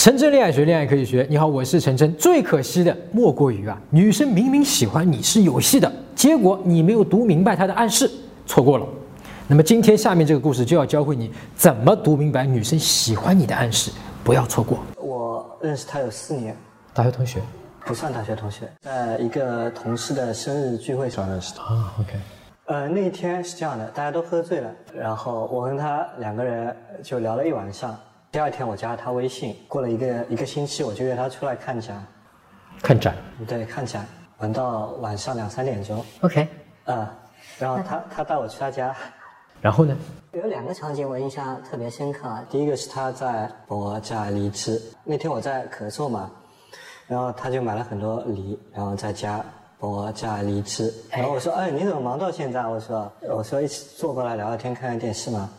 陈真恋爱学，恋爱可以学。你好，我是陈真。最可惜的莫过于啊，女生明明喜欢你是有戏的，结果你没有读明白她的暗示，错过了。那么今天下面这个故事就要教会你怎么读明白女生喜欢你的暗示，不要错过。我认识她有四年，大学同学不算大学同学，在一个同事的生日聚会上认识的。啊，OK，呃，那一天是这样的，大家都喝醉了，然后我跟他两个人就聊了一晚上。第二天我加了他微信，过了一个一个星期，我就约他出来看展。看展对，看展，玩到晚上两三点钟。，OK，啊、然后他他带我去他家，然后呢？有两个场景我印象特别深刻啊。第一个是他在我家梨吃，那天我在咳嗽嘛，然后他就买了很多梨，然后在家帮我家梨吃。然后我说：“哎，你怎么忙到现在？”我说：“我说一起坐过来聊聊天，看看电视嘛。”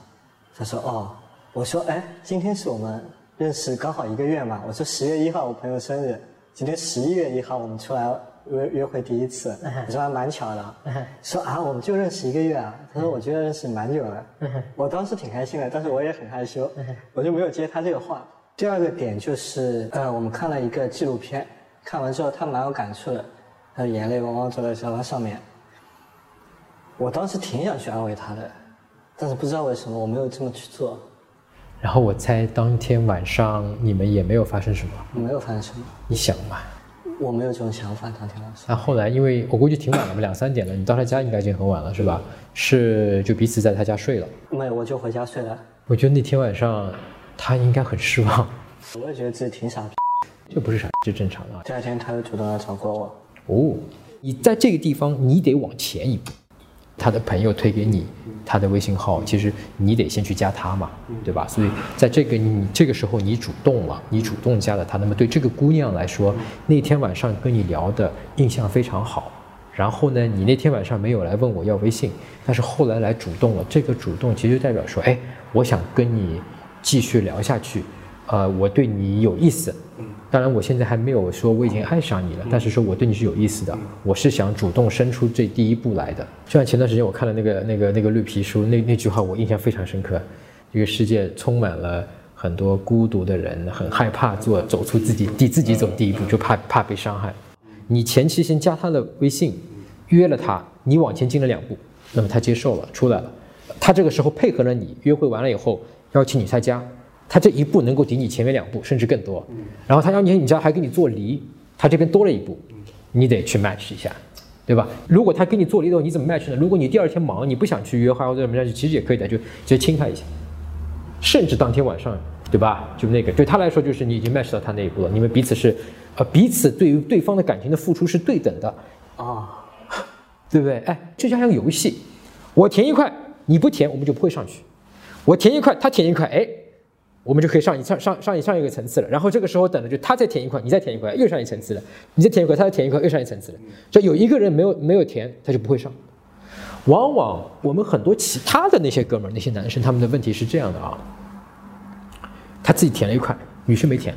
他说：“哦。”我说：“哎，今天是我们认识刚好一个月嘛。”我说：“十月一号我朋友生日，今天十一月一号我们出来约约会第一次。”我说还蛮巧的。说啊，我们就认识一个月啊。他说我觉得认识蛮久了。我当时挺开心的，但是我也很害羞，我就没有接他这个话。第二个点就是，呃，我们看了一个纪录片，看完之后他蛮有感触的，他眼泪汪汪坐在沙发上面。我当时挺想去安慰他的，但是不知道为什么我没有这么去做，然后我猜当天晚上你们也没有发生什么，没有发生什么，你想嘛？我没有这种想法。当天晚上，那后来因为 我估计挺晚了嘛，两三点了，你到他家应该已经很晚了是吧？是就彼此在他家睡了。没有，我就回家睡了。我觉得那天晚上他应该很失望，我也觉得自己挺傻逼。这不是傻，这正常的啊。第二天他又主动来找过我，哦，你在这个地方你得往前一步，他的朋友推给你他的微信号，其实你得先去加他嘛，对吧？所以在这个你这个时候你主动了，你主动加了他，那么对这个姑娘来说，那天晚上跟你聊的印象非常好。然后呢，你那天晚上没有来问我要微信，但是后来来主动了，这个主动其实代表说，哎，我想跟你继续聊下去，呃，我对你有意思。当然，我现在还没有说我已经爱上你了，但是说我对你是有意思的，我是想主动伸出这第一步来的。就像前段时间我看了那个那个那个绿皮书，那那句话我印象非常深刻。这个世界充满了很多孤独的人，很害怕做走出自己第自己走第一步，就怕怕被伤害。你前期先加他的微信，约了他，你往前进了两步，那么他接受了，出来了。他这个时候配合了你，约会完了以后邀请你他家，他这一步能够抵你前面两步，甚至更多。然后他要你你家还给你做梨，他这边多了一步，你得去 match 一下，对吧？如果他给你做梨的话，你怎么 match 呢？如果你第二天忙，你不想去约会或者怎么样，其实也可以的，就直接亲他一下，甚至当天晚上，对吧？就那个对他来说，就是你已经 match 到他那一步了，你们彼此是，呃，彼此对于对方的感情的付出是对等的，啊，对不对？哎，就像个游戏，我填一块，你不填，我们就不会上去；我填一块，他填一块，哎，我们就可以上一上上上一上一个层次了。然后这个时候等的就他再填一块，你再填一块，又上一层次了；你再填一块，他再填一块，又上一层次了。就有一个人没有没有填，他就不会上。往往我们很多其他的那些哥们儿、那些男生，他们的问题是这样的啊，他自己填了一块，女生没填，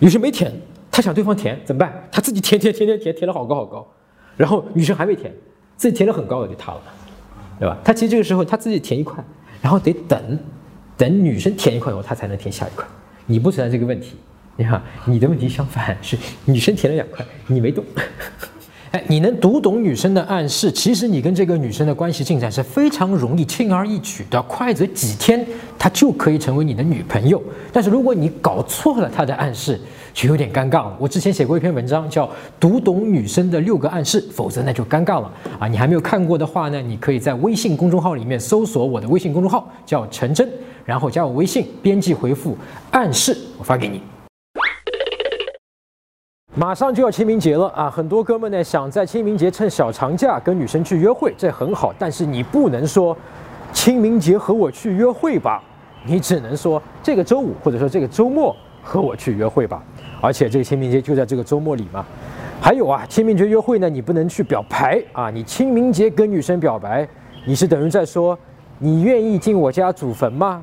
女生没填，他想对方填怎么办？他自己填填填填填填了好高好高，然后女生还没填，自己填了很高的就塌了，对吧？他其实这个时候他自己填一块，然后得等，等女生填一块以后，他才能填下一块。你不存在这个问题，你看你的问题相反是女生填了两块，你没动。哎，你能读懂女生的暗示，其实你跟这个女生的关系进展是非常容易、轻而易举的，快则几天，她就可以成为你的女朋友。但是如果你搞错了她的暗示，就有点尴尬了。我之前写过一篇文章，叫《读懂女生的六个暗示》，否则那就尴尬了啊！你还没有看过的话呢，你可以在微信公众号里面搜索我的微信公众号，叫陈真，然后加我微信，编辑回复“暗示”，我发给你。马上就要清明节了啊！很多哥们呢想在清明节趁小长假跟女生去约会，这很好。但是你不能说清明节和我去约会吧，你只能说这个周五或者说这个周末和我去约会吧。而且这个清明节就在这个周末里嘛。还有啊，清明节约会呢，你不能去表白啊！你清明节跟女生表白，你是等于在说你愿意进我家祖坟吗？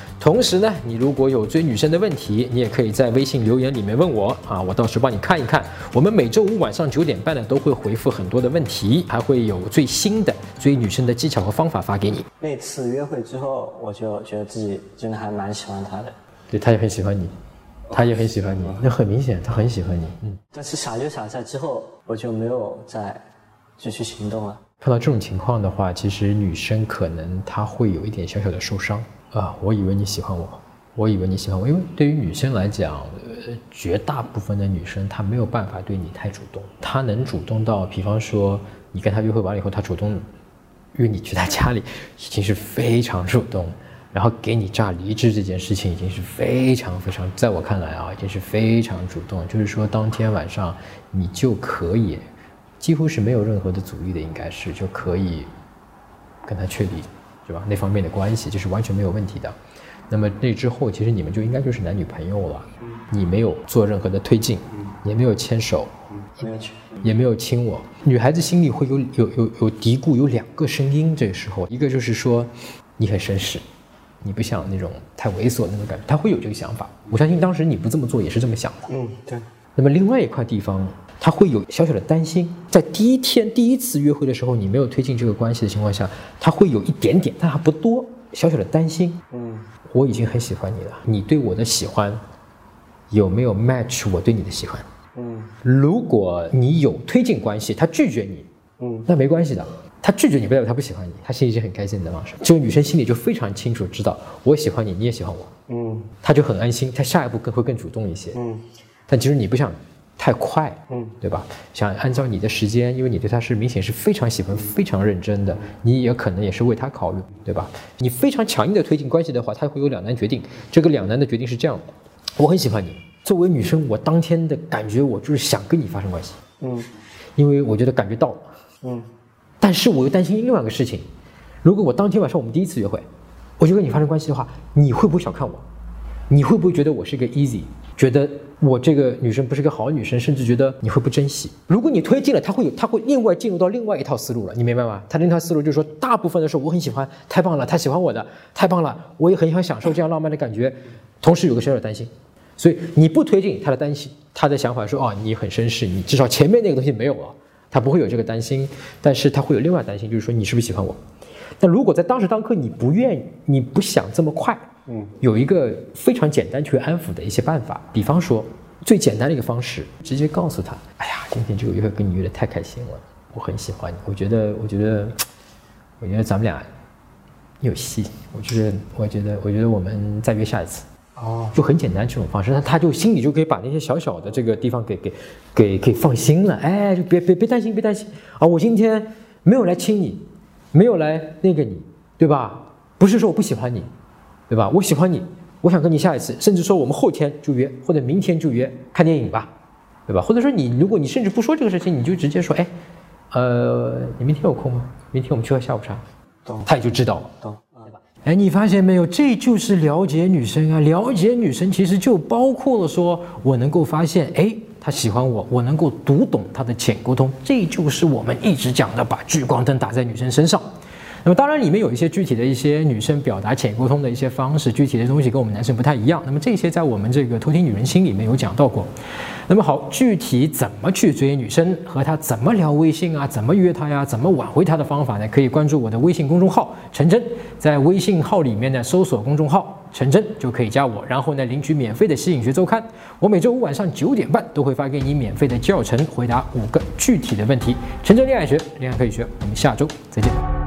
同时呢，你如果有追女生的问题，你也可以在微信留言里面问我啊，我到时帮你看一看。我们每周五晚上九点半呢，都会回复很多的问题，还会有最新的追女生的技巧和方法发给你。那次约会之后，我就觉得自己真的还蛮喜欢他的。对，他也很喜欢你，他也很喜欢你，那很明显，他很喜欢你。嗯，但是傻就傻在之后，我就没有再继续行动了。碰到这种情况的话，其实女生可能她会有一点小小的受伤。啊，我以为你喜欢我，我以为你喜欢我，因为对于女生来讲，呃，绝大部分的女生她没有办法对你太主动，她能主动到，比方说你跟她约会完了以后，她主动约你去她家里，已经是非常主动，然后给你榨梨汁这件事情已经是非常非常，在我看来啊，已经是非常主动，就是说当天晚上你就可以，几乎是没有任何的阻力的，应该是就可以跟她确立。对吧？那方面的关系就是完全没有问题的。那么那之后，其实你们就应该就是男女朋友了。你没有做任何的推进，也没有牵手，没有亲，也没有亲我。女孩子心里会有有有有嘀咕，有两个声音。这个时候，一个就是说你很绅士，你不想那种太猥琐那种感觉，她会有这个想法。我相信当时你不这么做也是这么想的。嗯，对。那么另外一块地方。他会有小小的担心，在第一天第一次约会的时候，你没有推进这个关系的情况下，他会有一点点，但还不多，小小的担心。嗯，我已经很喜欢你了，你对我的喜欢有没有 match 我对你的喜欢？嗯，如果你有推进关系，他拒绝你，嗯，那没关系的，他拒绝你不代表他不喜欢你，他心里是很开心的嘛。这个女生心里就非常清楚，知道我喜欢你，你也喜欢我，嗯，他就很安心，他下一步更会更主动一些，嗯，但其实你不想。太快，嗯，对吧？想按照你的时间，因为你对他是明显是非常喜欢、非常认真的，你也可能也是为他考虑，对吧？你非常强硬的推进关系的话，他会有两难决定。这个两难的决定是这样的：我很喜欢你，作为女生，我当天的感觉我就是想跟你发生关系，嗯，因为我觉得感觉到了，嗯，但是我又担心另外一个事情，如果我当天晚上我们第一次约会，我就跟你发生关系的话，你会不会小看我？你会不会觉得我是一个 easy？觉得我这个女生不是个好女生，甚至觉得你会不珍惜。如果你推进了，他会有，他会另外进入到另外一套思路了，你明白吗？他那套思路就是说，大部分的时候我很喜欢，太棒了，他喜欢我的，太棒了，我也很想享受这样浪漫的感觉，同时有个小小担心，所以你不推进，他的担心，他的想法说，哦，你很绅士，你至少前面那个东西没有了，他不会有这个担心，但是他会有另外担心，就是说你是不是喜欢我？但如果在当时当刻你不愿意，你不想这么快。嗯，有一个非常简单去安抚的一些办法，比方说最简单的一个方式，直接告诉他：哎呀，今天这个约会跟你约的太开心了，我很喜欢你，我觉得，我觉得，我觉得咱们俩有戏，我觉得，我觉得，我觉得我们再约下一次。哦，就很简单这种方式，那他就心里就可以把那些小小的这个地方给给给给放心了。哎，就别别别担心，别担心啊！我今天没有来亲你，没有来那个你，对吧？不是说我不喜欢你。对吧？我喜欢你，我想跟你下一次，甚至说我们后天就约，或者明天就约看电影吧，对吧？或者说你，如果你甚至不说这个事情，你就直接说，哎，呃，你明天有空吗？明天我们去喝下午茶，懂？他也就知道了，懂？对吧？哎，你发现没有？这就是了解女生啊！了解女生其实就包括了说，我能够发现，哎，他喜欢我，我能够读懂她的浅沟通，这就是我们一直讲的，把聚光灯打在女生身上。那么当然，里面有一些具体的一些女生表达浅沟通的一些方式，具体的东西跟我们男生不太一样。那么这些在我们这个偷听女人心里面有讲到过。那么好，具体怎么去追女生，和她怎么聊微信啊，怎么约她呀，怎么挽回她的方法呢？可以关注我的微信公众号陈真，在微信号里面呢搜索公众号陈真就可以加我，然后呢领取免费的吸引学周刊。我每周五晚上九点半都会发给你免费的教程，回答五个具体的问题。陈真恋爱学，恋爱可以学。我们下周再见。